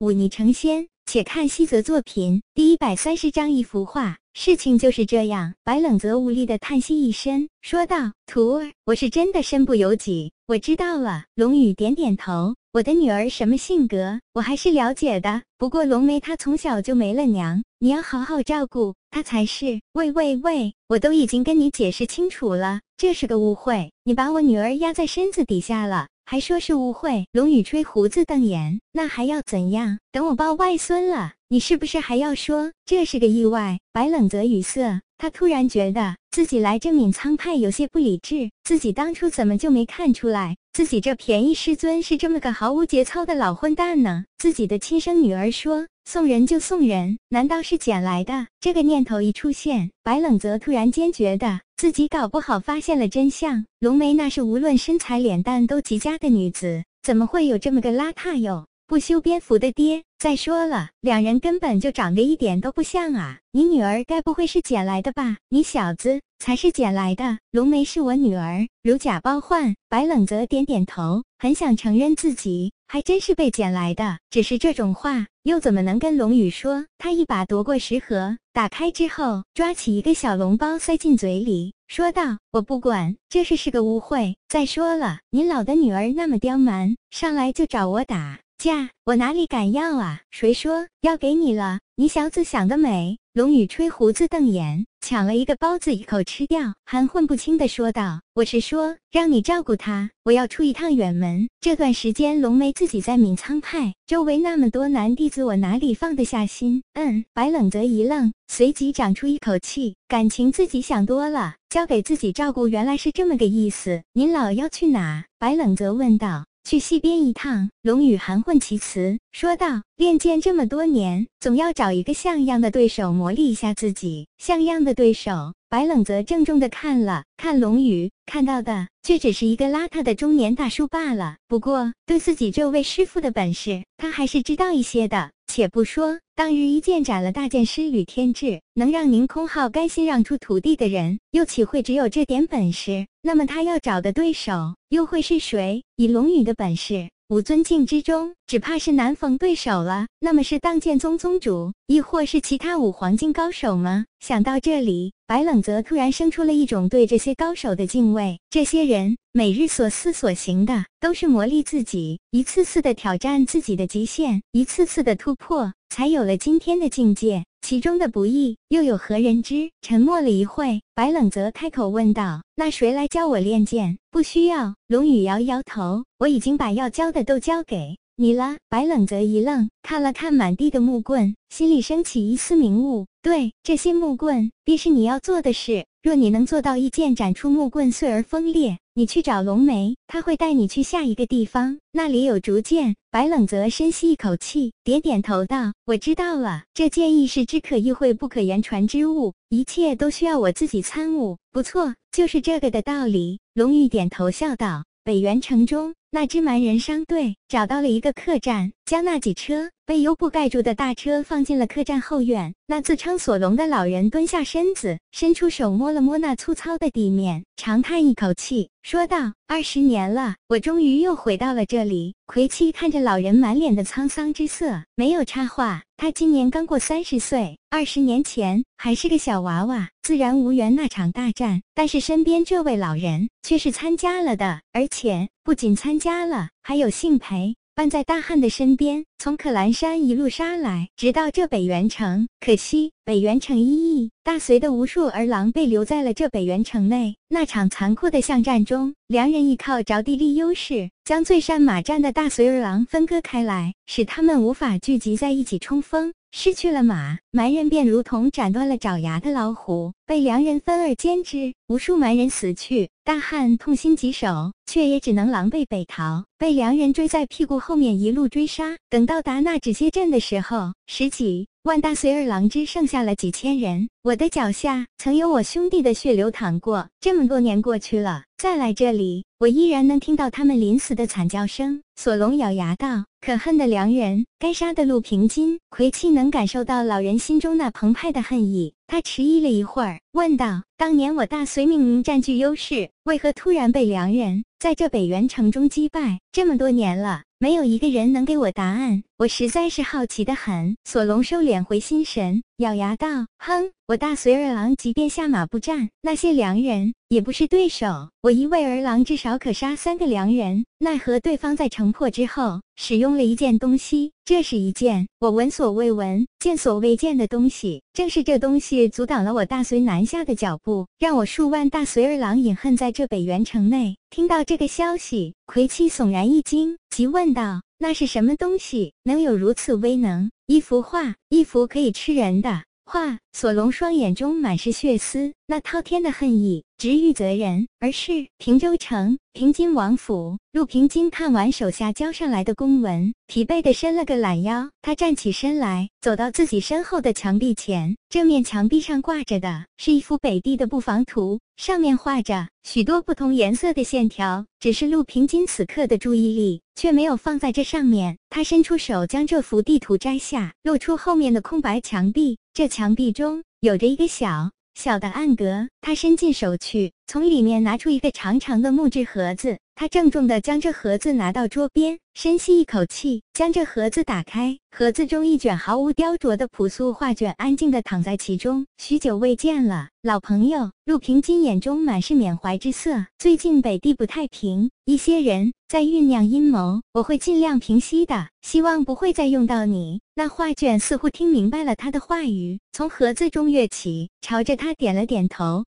忤逆成仙。且看西泽作品第一百三十章一幅画。事情就是这样。白冷泽无力的叹息一声，说道：“徒儿，我是真的身不由己。我知道了。”龙宇点点头。我的女儿什么性格，我还是了解的。不过龙梅她从小就没了娘，你要好好照顾她才是。喂喂喂，我都已经跟你解释清楚了，这是个误会。你把我女儿压在身子底下了，还说是误会？龙宇吹胡子瞪眼，那还要怎样？等我抱外孙了，你是不是还要说这是个意外？白冷泽语塞。他突然觉得自己来这闵仓派有些不理智，自己当初怎么就没看出来，自己这便宜师尊是这么个毫无节操的老混蛋呢？自己的亲生女儿说送人就送人，难道是捡来的？这个念头一出现，白冷泽突然间觉得自己搞不好发现了真相。龙梅那是无论身材脸蛋都极佳的女子，怎么会有这么个邋遢哟不修边幅的爹？再说了，两人根本就长得一点都不像啊！你女儿该不会是捡来的吧？你小子才是捡来的。龙梅是我女儿，如假包换。白冷泽点点头，很想承认自己还真是被捡来的。只是这种话又怎么能跟龙宇说？他一把夺过食盒，打开之后，抓起一个小笼包塞进嘴里，说道：“我不管，这事是个误会。再说了，您老的女儿那么刁蛮，上来就找我打。”嫁我哪里敢要啊？谁说要给你了？你小子想得美！龙宇吹胡子瞪眼，抢了一个包子一口吃掉，含混不清的说道：“我是说让你照顾他，我要出一趟远门。这段时间龙梅自己在闵仓派，周围那么多男弟子，我哪里放得下心？”嗯，白冷泽一愣，随即长出一口气，感情自己想多了，交给自己照顾，原来是这么个意思。您老要去哪？白冷泽问道。去西边一趟，龙宇含混其词说道：“练剑这么多年，总要找一个像样的对手磨砺一下自己。像样的对手。”白冷则郑重的看了看龙宇，看到的却只是一个邋遢的中年大叔罢了。不过，对自己这位师傅的本事，他还是知道一些的。也不说当日一剑斩了大剑师与天志，能让凌空浩甘心让出土地的人，又岂会只有这点本事？那么他要找的对手又会是谁？以龙宇的本事。五尊境之中，只怕是难逢对手了。那么是当剑宗宗主，亦或是其他五黄境高手吗？想到这里，白冷泽突然生出了一种对这些高手的敬畏。这些人每日所思所行的，都是磨砺自己，一次次的挑战自己的极限，一次次的突破，才有了今天的境界。其中的不易，又有何人知？沉默了一会，白冷泽开口问道：“那谁来教我练剑？”不需要。龙宇摇摇头：“我已经把要教的都教给你了。”白冷泽一愣，看了看满地的木棍，心里升起一丝明悟：对，这些木棍，便是你要做的事。若你能做到一剑斩出木棍碎而锋裂，你去找龙梅，他会带你去下一个地方，那里有竹剑。白冷泽深吸一口气，点点头道：“我知道了。这剑意是只可意会不可言传之物，一切都需要我自己参悟。不错，就是这个的道理。”龙玉点头笑道：“北元城中。”那只蛮人商队找到了一个客栈，将那几车被油布盖住的大车放进了客栈后院。那自称索隆的老人蹲下身子，伸出手摸了摸那粗糙的地面，长叹一口气，说道：“二十年了，我终于又回到了这里。”魁七看着老人满脸的沧桑之色，没有插话。他今年刚过三十岁，二十年前还是个小娃娃，自然无缘那场大战。但是身边这位老人却是参加了的，而且不仅参加了，还有幸陪伴在大汉的身边，从可兰山一路杀来，直到这北元城。可惜北元城一役。大隋的无数儿郎被留在了这北原城内。那场残酷的巷战中，两人依靠着地利优势，将最善马战的大隋儿郎分割开来，使他们无法聚集在一起冲锋。失去了马，蛮人便如同斩断了爪牙的老虎，被良人分而歼之。无数蛮人死去，大汉痛心疾首，却也只能狼狈北逃，被良人追在屁股后面一路追杀。等到达那止歇镇的时候，十几。万大随二郎只剩下了几千人，我的脚下曾有我兄弟的血流淌过。这么多年过去了，再来这里，我依然能听到他们临死的惨叫声。索隆咬牙道：“可恨的良人，该杀的陆平金。”魁七能感受到老人心中那澎湃的恨意，他迟疑了一会儿，问道：“当年我大隋明明占据优势，为何突然被良人在这北原城中击败？这么多年了。”没有一个人能给我答案。我实在是好奇的很。索隆收敛回心神，咬牙道：“哼，我大随儿郎即便下马不战，那些良人也不是对手。我一位儿郎至少可杀三个良人，奈何对方在城破之后使用了一件东西，这是一件我闻所未闻、见所未见的东西。正是这东西阻挡了我大隋南下的脚步，让我数万大隋儿郎隐恨在这北原城内。”听到这个消息，魁七悚然一惊，急问道：“那是什么东西，能有如此威能？”一幅画，一幅可以吃人的画。索隆双眼中满是血丝，那滔天的恨意直欲责人。而是平州城平津王府，陆平津看完手下交上来的公文，疲惫的伸了个懒腰。他站起身来，走到自己身后的墙壁前。这面墙壁上挂着的是一幅北地的布防图，上面画着许多不同颜色的线条。只是陆平津此刻的注意力却没有放在这上面。他伸出手将这幅地图摘下，露出后面的空白墙壁。这墙壁中有着一个小小的暗格，他伸进手去，从里面拿出一个长长的木质盒子。他郑重地将这盒子拿到桌边，深吸一口气，将这盒子打开。盒子中一卷毫无雕琢的朴素画卷安静地躺在其中。许久未见了，老朋友。陆平金眼中满是缅怀之色。最近北地不太平，一些人在酝酿阴谋，我会尽量平息的，希望不会再用到你。那画卷似乎听明白了他的话语，从盒子中跃起，朝着他点了点头。